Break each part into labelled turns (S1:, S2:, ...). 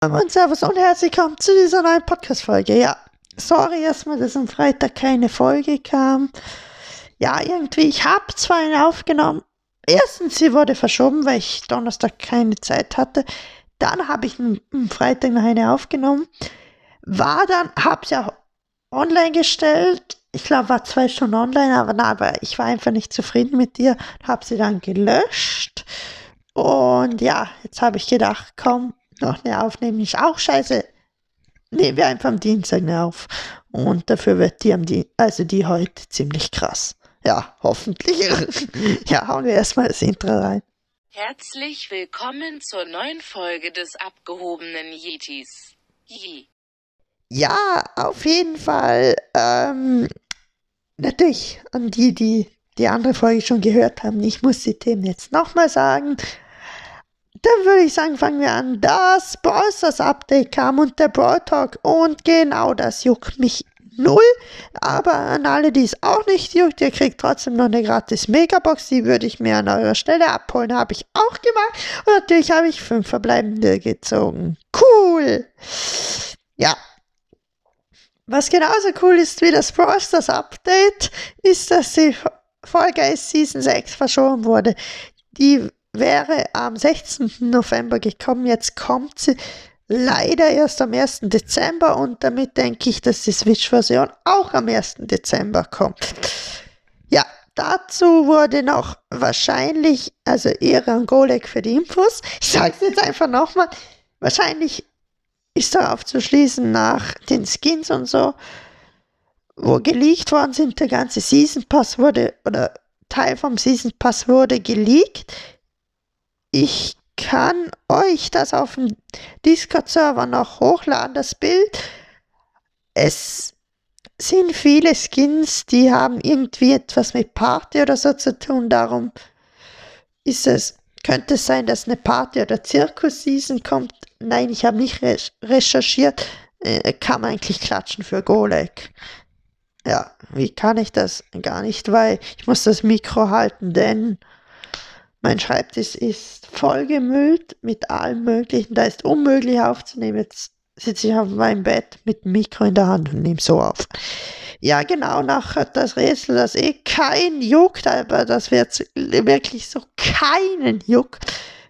S1: Und Servus und herzlich willkommen zu dieser neuen Podcast-Folge. Ja, sorry erstmal, dass am Freitag keine Folge kam. Ja, irgendwie, ich habe zwar eine aufgenommen. Erstens, sie wurde verschoben, weil ich Donnerstag keine Zeit hatte. Dann habe ich am Freitag noch eine aufgenommen. War dann, habe sie auch online gestellt. Ich glaube, war zwei Stunden online, aber, na, aber ich war einfach nicht zufrieden mit ihr. Habe sie dann gelöscht. Und ja, jetzt habe ich gedacht, komm, noch eine aufnehmen ist auch scheiße. Nehmen wir einfach am Dienstag eine auf. Und dafür wird die am Dienstag, also die heute ziemlich krass. Ja, hoffentlich. ja, hauen wir erstmal das Intro rein.
S2: Herzlich willkommen zur neuen Folge des abgehobenen Yetis. Ye.
S1: Ja, auf jeden Fall. Ähm, natürlich an die, die die andere Folge schon gehört haben. Ich muss die Themen jetzt nochmal sagen. Dann würde ich sagen, fangen wir an. Das Brawlstars Update kam und der Brawl Talk. Und genau das juckt mich null. Aber an alle, die es auch nicht juckt, ihr kriegt trotzdem noch eine gratis Megabox. Die würde ich mir an eurer Stelle abholen. Habe ich auch gemacht. Und natürlich habe ich fünf verbleibende gezogen. Cool. Ja. Was genauso cool ist wie das Brawl Update, ist, dass die Folge ist Season 6 verschoben wurde. Die wäre am 16. November gekommen. Jetzt kommt sie leider erst am 1. Dezember und damit denke ich, dass die Switch-Version auch am 1. Dezember kommt. Ja, dazu wurde noch wahrscheinlich, also Ehre an Golek für die Infos. Ich sage es jetzt einfach nochmal. Wahrscheinlich ist darauf zu schließen nach den Skins und so, wo geleakt worden sind. Der ganze Season Pass wurde, oder Teil vom Season Pass wurde geleakt ich kann euch das auf dem Discord-Server noch hochladen, das Bild. Es sind viele Skins, die haben irgendwie etwas mit Party oder so zu tun. Darum ist es, könnte es sein, dass eine Party- oder Zirkus-Season kommt. Nein, ich habe nicht recherchiert. Äh, kann man eigentlich klatschen für Golek. Ja, wie kann ich das? Gar nicht, weil ich muss das Mikro halten, denn mein Schreibtisch ist vollgemüllt mit allem Möglichen. Da ist unmöglich aufzunehmen. Jetzt sitze ich auf meinem Bett mit dem Mikro in der Hand und nehme so auf. Ja, genau, nachher das Rätsel, das eh kein juckt, aber das wird wirklich so keinen juckt.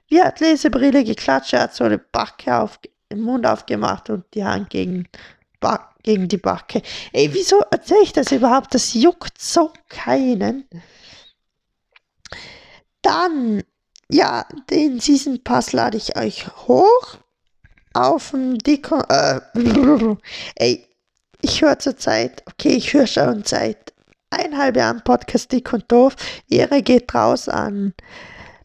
S1: Wie hat Lesebrille geklatscht, er hat so eine Backe auf, den Mund aufgemacht und die Hand gegen, gegen die Backe. Ey, wieso erzähle ich das überhaupt? Das juckt so keinen. Dann, ja, den Season Pass lade ich euch hoch auf dem Deko. Äh, ey, ich höre zurzeit, okay, ich höre schon seit eineinhalb Jahren Podcast Dick und Doof. Ehre geht raus an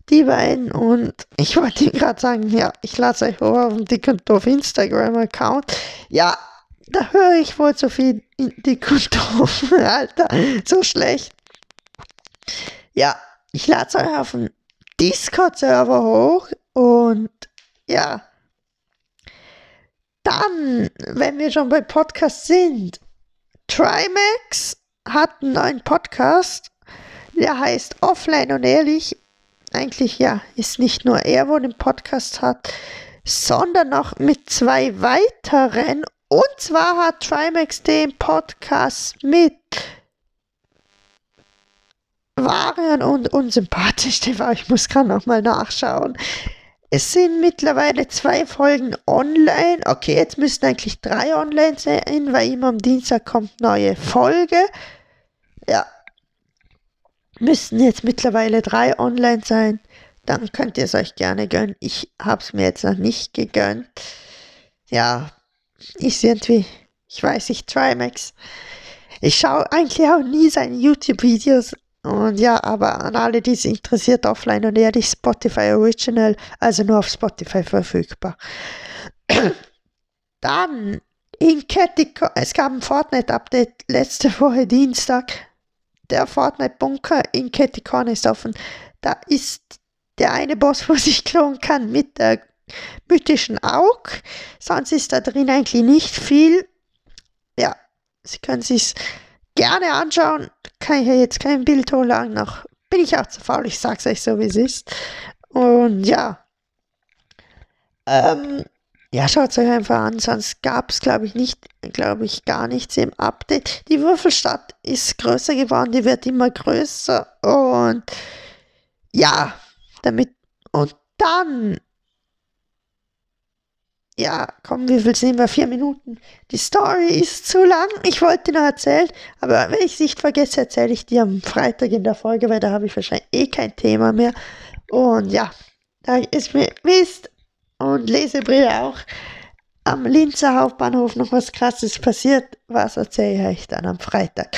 S1: die beiden und ich wollte gerade sagen, ja, ich lasse euch hoch auf dem Dick und Doof Instagram-Account. Ja, da höre ich wohl so viel Dick und Doof. Alter, so schlecht. Ja, ich lade es euch auf den Discord-Server hoch und ja. Dann, wenn wir schon bei Podcasts sind, Trimax hat einen neuen Podcast, der heißt Offline und Ehrlich. Eigentlich ja, ist nicht nur er, wo den Podcast hat, sondern noch mit zwei weiteren. Und zwar hat Trimax den Podcast mit waren und unsympathisch. Ich muss gerade noch mal nachschauen. Es sind mittlerweile zwei Folgen online. Okay, jetzt müssten eigentlich drei online sein, weil immer am Dienstag kommt neue Folge. Ja. Müssten jetzt mittlerweile drei online sein. Dann könnt ihr es euch gerne gönnen. Ich habe es mir jetzt noch nicht gegönnt. Ja, ist irgendwie, ich weiß nicht, Trimax. Ich schaue eigentlich auch nie seine YouTube-Videos und ja, aber an alle, die es interessiert, offline und ehrlich, Spotify Original, also nur auf Spotify verfügbar. Dann in Catticon, es gab ein Fortnite-Update letzte Woche Dienstag. Der Fortnite-Bunker in Catticon ist offen. Da ist der eine Boss, wo sich klonen kann mit der mythischen Aug. Sonst ist da drin eigentlich nicht viel. Ja, Sie können sich gerne anschauen. Kann ich ja jetzt kein Bild hochladen, noch bin ich auch zu faul, ich sag's euch so, wie es ist. Und ja. Ähm, ja, schaut euch einfach an, sonst gab es, glaube ich, nicht, glaube ich, gar nichts im Update. Die Würfelstadt ist größer geworden, die wird immer größer und ja, damit und dann ja, komm, wie viel sehen wir? Vier Minuten. Die Story ist zu lang. Ich wollte noch erzählen, aber wenn ich es nicht vergesse, erzähle ich dir am Freitag in der Folge, weil da habe ich wahrscheinlich eh kein Thema mehr. Und ja, da ist mir Mist und Lesebrille auch am Linzer Hauptbahnhof noch was Krasses passiert. Was erzähle ich dann am Freitag?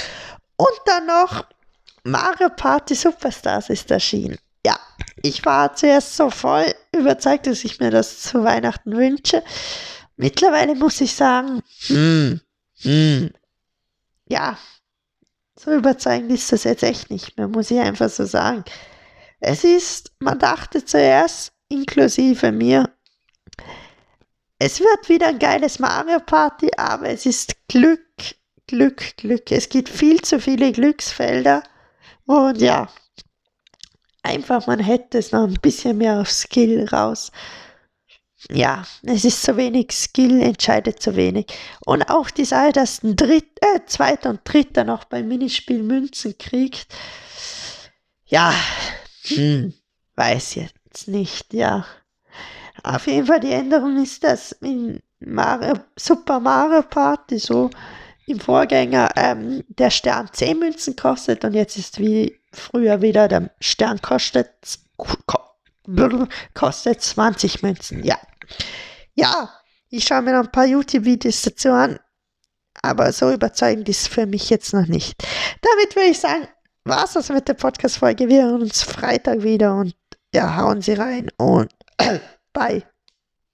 S1: Und dann noch Mario Party Superstars ist erschienen. Ja, ich war zuerst so voll überzeugt, dass ich mir das zu Weihnachten wünsche. Mittlerweile muss ich sagen, hm, hm, ja, so überzeugend ist das jetzt echt nicht mehr, muss ich einfach so sagen. Es ist, man dachte zuerst, inklusive mir, es wird wieder ein geiles Mario Party, aber es ist Glück, Glück, Glück. Es gibt viel zu viele Glücksfelder und ja, einfach, man hätte es noch ein bisschen mehr auf Skill raus. Ja, es ist zu wenig Skill, entscheidet zu wenig. Und auch die Sache, dass ein Dritt, äh, Zweiter und Dritter noch beim Minispiel Münzen kriegt, ja, hm, weiß jetzt nicht, ja. Auf jeden Fall die Änderung ist, dass in Mario, Super Mario Party so im Vorgänger ähm, der Stern 10 Münzen kostet und jetzt ist wie früher wieder, der Stern kostet, kostet 20 Münzen, ja. Ja, ich schaue mir noch ein paar YouTube-Videos dazu an, aber so überzeugend ist für mich jetzt noch nicht. Damit würde ich sagen, war's das mit der Podcast-Folge. Wir hören uns Freitag wieder und ja, hauen Sie rein und bye.